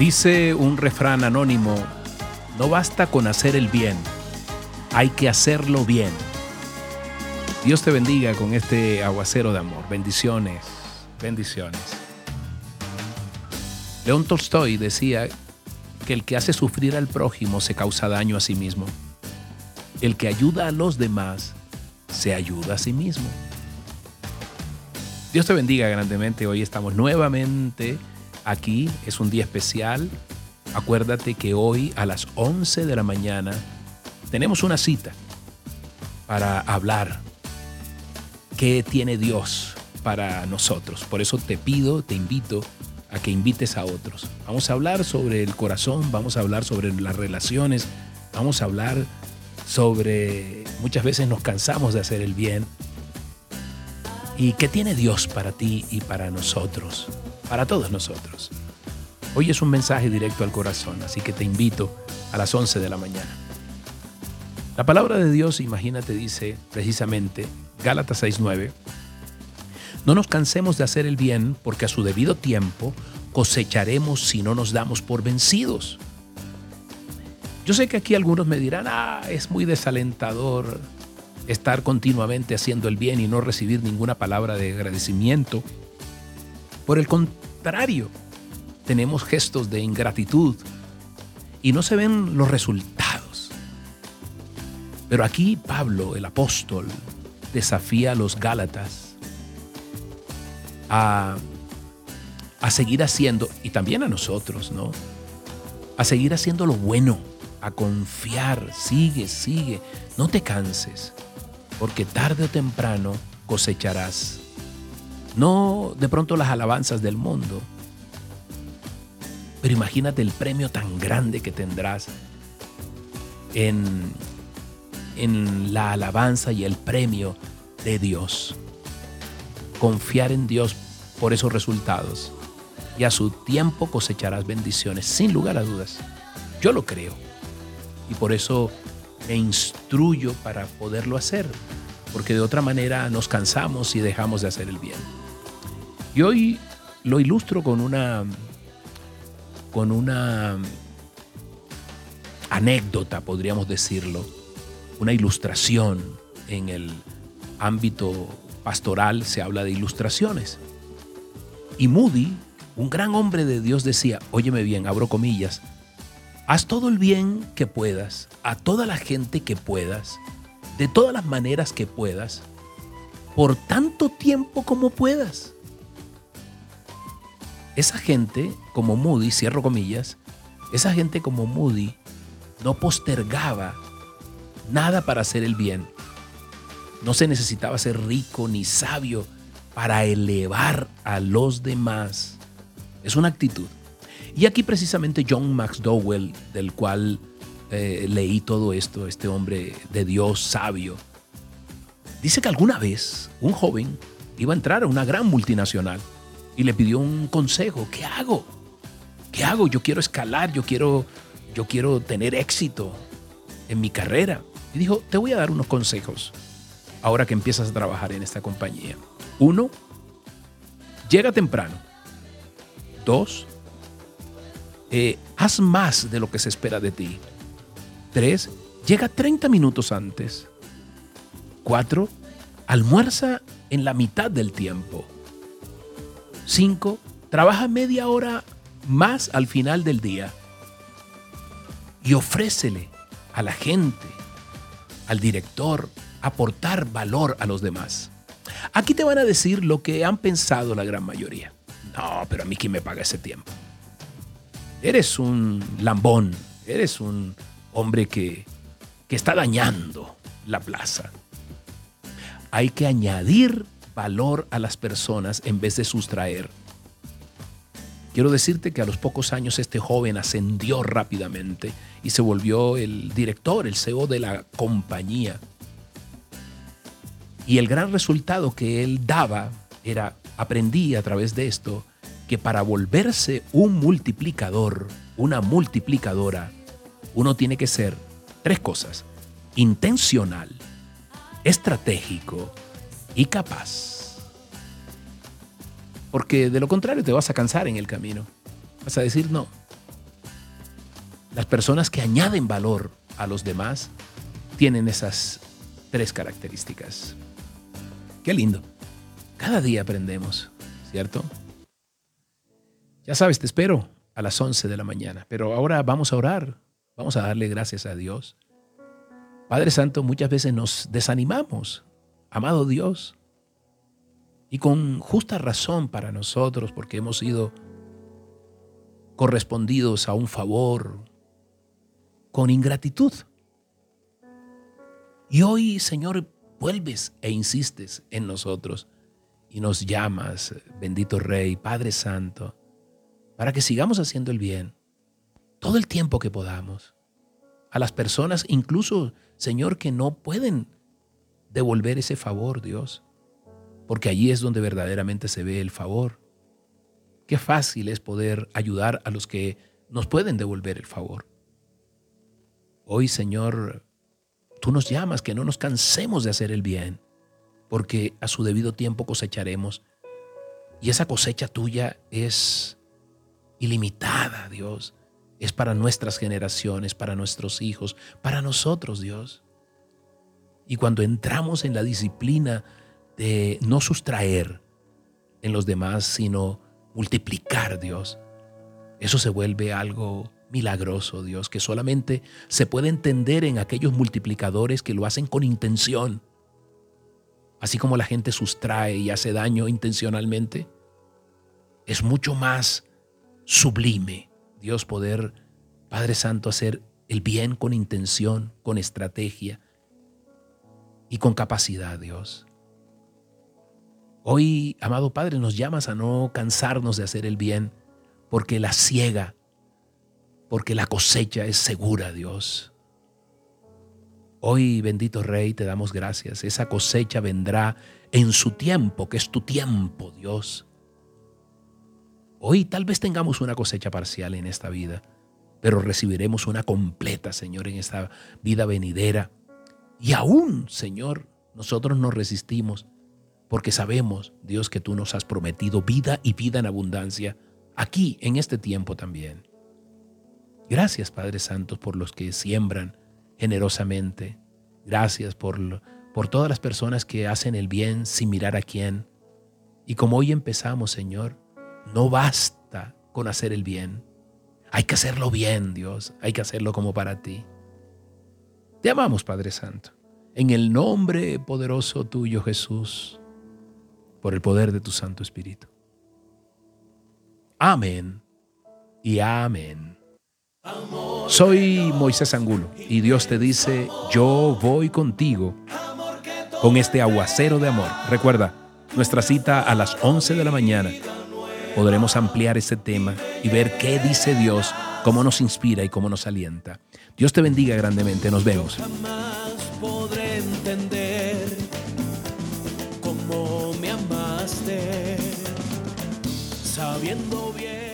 Dice un refrán anónimo, no basta con hacer el bien, hay que hacerlo bien. Dios te bendiga con este aguacero de amor. Bendiciones, bendiciones. León Tolstoy decía que el que hace sufrir al prójimo se causa daño a sí mismo. El que ayuda a los demás se ayuda a sí mismo. Dios te bendiga grandemente. Hoy estamos nuevamente aquí. Es un día especial. Acuérdate que hoy a las 11 de la mañana tenemos una cita para hablar qué tiene Dios para nosotros. Por eso te pido, te invito a que invites a otros. Vamos a hablar sobre el corazón, vamos a hablar sobre las relaciones, vamos a hablar sobre muchas veces nos cansamos de hacer el bien. ¿Y qué tiene Dios para ti y para nosotros? Para todos nosotros. Hoy es un mensaje directo al corazón, así que te invito a las 11 de la mañana. La palabra de Dios, imagínate, dice precisamente, Gálatas 6.9, no nos cansemos de hacer el bien, porque a su debido tiempo cosecharemos si no nos damos por vencidos. Yo sé que aquí algunos me dirán, ah, es muy desalentador estar continuamente haciendo el bien y no recibir ninguna palabra de agradecimiento. Por el contrario, tenemos gestos de ingratitud y no se ven los resultados. Pero aquí Pablo, el apóstol, desafía a los Gálatas a, seguir haciendo, y también a nosotros, ¿no? A seguir haciendo lo bueno, a confiar, sigue, sigue, no te canses, porque tarde o temprano cosecharás. No de pronto las alabanzas del mundo, pero imagínate el premio tan grande que tendrás en, en la alabanza y el premio de Dios confiar en Dios por esos resultados. Y a su tiempo cosecharás bendiciones, sin lugar a dudas. Yo lo creo. Y por eso me instruyo para poderlo hacer. Porque de otra manera nos cansamos y dejamos de hacer el bien. Y hoy lo ilustro con una con una anécdota, podríamos decirlo, una ilustración en el ámbito pastoral se habla de ilustraciones. Y Moody, un gran hombre de Dios, decía, óyeme bien, abro comillas, haz todo el bien que puedas, a toda la gente que puedas, de todas las maneras que puedas, por tanto tiempo como puedas. Esa gente, como Moody, cierro comillas, esa gente como Moody no postergaba nada para hacer el bien, no se necesitaba ser rico ni sabio para elevar a los demás. Es una actitud. Y aquí precisamente John McDowell, del cual eh, leí todo esto, este hombre de Dios sabio, dice que alguna vez un joven iba a entrar a una gran multinacional y le pidió un consejo. ¿Qué hago? ¿Qué hago? Yo quiero escalar, yo quiero, yo quiero tener éxito en mi carrera. Y dijo, te voy a dar unos consejos ahora que empiezas a trabajar en esta compañía. Uno, llega temprano. Dos, eh, haz más de lo que se espera de ti. Tres, llega 30 minutos antes. Cuatro, almuerza en la mitad del tiempo. Cinco, trabaja media hora más al final del día. Y ofrécele a la gente, al director, aportar valor a los demás. Aquí te van a decir lo que han pensado la gran mayoría. No, pero a mí quién me paga ese tiempo. Eres un lambón, eres un hombre que, que está dañando la plaza. Hay que añadir valor a las personas en vez de sustraer. Quiero decirte que a los pocos años este joven ascendió rápidamente y se volvió el director, el CEO de la compañía. Y el gran resultado que él daba era, aprendí a través de esto, que para volverse un multiplicador, una multiplicadora, uno tiene que ser tres cosas. Intencional, estratégico y capaz. Porque de lo contrario te vas a cansar en el camino. Vas a decir, no, Las personas que añaden valor a los demás tienen esas tres características. Qué lindo. Cada día aprendemos, ¿cierto? Ya sabes, te espero a las 11 de la mañana, pero ahora vamos a orar, vamos a darle gracias a Dios. Padre Santo, muchas veces nos desanimamos, amado Dios, y con justa razón para nosotros, porque hemos sido correspondidos a un favor con ingratitud. Y hoy, Señor, vuelves e insistes en nosotros y nos llamas, bendito Rey, Padre Santo, para que sigamos haciendo el bien todo el tiempo que podamos. A las personas, incluso, Señor, que no pueden devolver ese favor, Dios, porque allí es donde verdaderamente se ve el favor. Qué fácil es poder ayudar a los que nos pueden devolver el favor. Hoy, Señor, Tú nos llamas que no nos cansemos de hacer el bien, porque a su debido tiempo cosecharemos. Y esa cosecha tuya es ilimitada, Dios. Es para nuestras generaciones, para nuestros hijos, para nosotros, Dios. Y cuando entramos en la disciplina de no sustraer en los demás, sino multiplicar, Dios, eso se vuelve algo milagroso, Dios, que solamente se puede entender en aquellos multiplicadores que lo hacen con intención. Así como la gente sustrae y hace daño intencionalmente, es mucho más sublime, Dios, poder, Padre Santo, hacer el bien con intención, con estrategia y con capacidad, Dios. Hoy, amado Padre, nos llamas a no cansarnos de hacer el bien, porque la ciega porque la cosecha es segura, Dios. Hoy, bendito Rey, te damos gracias. Esa cosecha vendrá en su tiempo, que es tu tiempo, Dios. Hoy tal vez tengamos una cosecha parcial en esta vida, pero recibiremos una completa, Señor, en esta vida venidera. Y aún, Señor, nosotros nos resistimos porque sabemos, Dios, que tú nos has prometido vida y vida en abundancia aquí, en este tiempo también. Gracias, Padre Santo, por los que siembran generosamente. Gracias por, por todas las personas que hacen el bien sin mirar a quién. Y como hoy empezamos, Señor, no basta con hacer el bien. Hay que hacerlo bien, Dios. Hay que hacerlo como para ti. Te amamos, Padre Santo. En el nombre poderoso tuyo, Jesús, por el poder de tu Santo Espíritu. Amén y amén. Soy Moisés Angulo y Dios te dice, yo voy contigo con este aguacero de amor. Recuerda, nuestra cita a las 11 de la mañana. Podremos ampliar este tema y ver qué dice Dios, cómo nos inspira y cómo nos alienta. Dios te bendiga grandemente. Nos vemos. podré entender cómo me amaste, sabiendo bien.